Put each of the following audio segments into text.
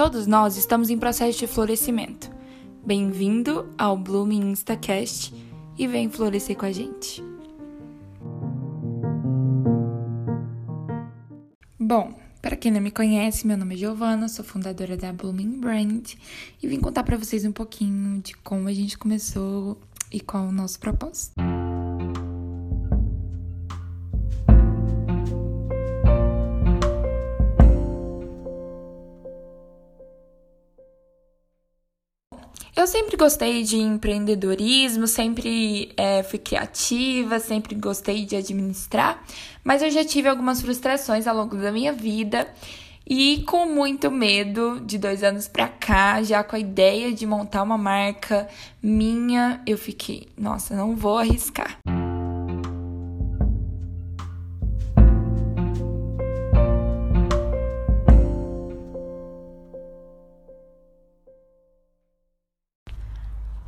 Todos nós estamos em processo de florescimento. Bem-vindo ao Blooming Instacast e vem florescer com a gente. Bom, para quem não me conhece, meu nome é Giovana, sou fundadora da Blooming Brand e vim contar para vocês um pouquinho de como a gente começou e qual o nosso propósito. Eu sempre gostei de empreendedorismo, sempre é, fui criativa, sempre gostei de administrar, mas eu já tive algumas frustrações ao longo da minha vida e com muito medo de dois anos pra cá, já com a ideia de montar uma marca minha, eu fiquei, nossa, não vou arriscar.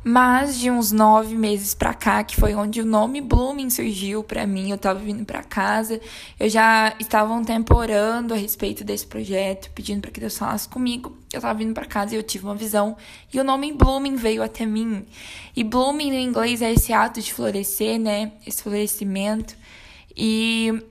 Mas de uns nove meses pra cá, que foi onde o nome Blooming surgiu pra mim, eu tava vindo pra casa, eu já estava um tempo orando a respeito desse projeto, pedindo para que Deus falasse comigo. Eu tava vindo pra casa e eu tive uma visão, e o nome Blooming veio até mim. E Blooming no inglês é esse ato de florescer, né? Esse florescimento. E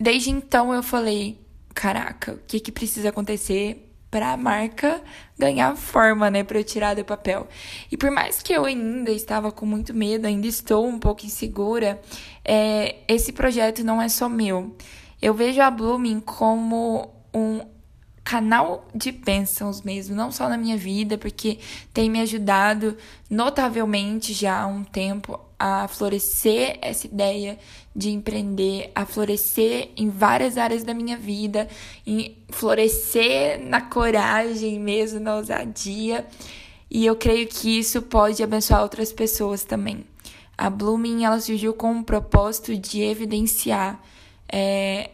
desde então eu falei: caraca, o que que precisa acontecer para a marca ganhar forma, né, para eu tirar do papel. E por mais que eu ainda estava com muito medo, ainda estou um pouco insegura, é, esse projeto não é só meu. Eu vejo a Blooming como um canal de bênçãos mesmo, não só na minha vida, porque tem me ajudado notavelmente já há um tempo a florescer essa ideia de empreender, a florescer em várias áreas da minha vida, em florescer na coragem mesmo, na ousadia. E eu creio que isso pode abençoar outras pessoas também. A Blooming ela surgiu com o propósito de evidenciar é,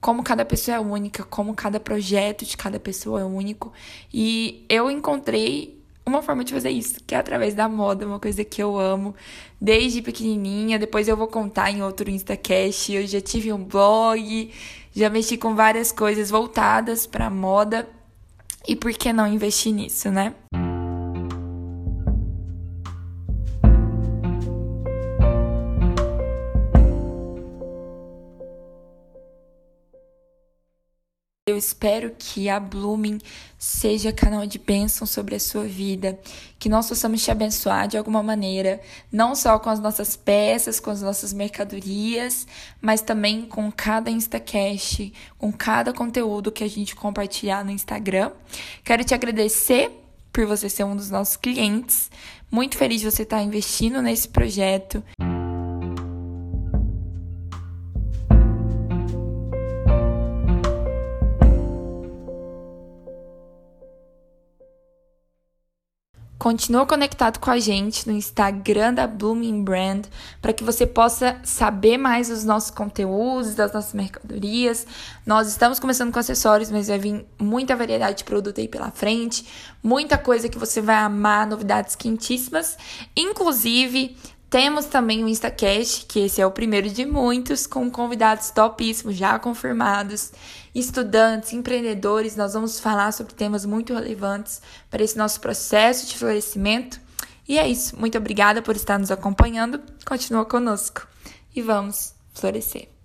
como cada pessoa é única, como cada projeto de cada pessoa é único. E eu encontrei uma forma de fazer isso, que é através da moda, uma coisa que eu amo desde pequenininha. Depois eu vou contar em outro Instacast. Eu já tive um blog, já mexi com várias coisas voltadas para moda. E por que não investir nisso, né? Eu espero que a Blooming seja canal de bênção sobre a sua vida, que nós possamos te abençoar de alguma maneira, não só com as nossas peças, com as nossas mercadorias, mas também com cada Instacast, com cada conteúdo que a gente compartilhar no Instagram. Quero te agradecer por você ser um dos nossos clientes. Muito feliz de você estar investindo nesse projeto. Continua conectado com a gente no Instagram da Blooming Brand para que você possa saber mais dos nossos conteúdos, das nossas mercadorias. Nós estamos começando com acessórios, mas vai vir muita variedade de produto aí pela frente, muita coisa que você vai amar, novidades quentíssimas, inclusive temos também o InstaCast, que esse é o primeiro de muitos, com convidados topíssimos já confirmados, estudantes, empreendedores. Nós vamos falar sobre temas muito relevantes para esse nosso processo de florescimento. E é isso. Muito obrigada por estar nos acompanhando. Continua conosco e vamos florescer.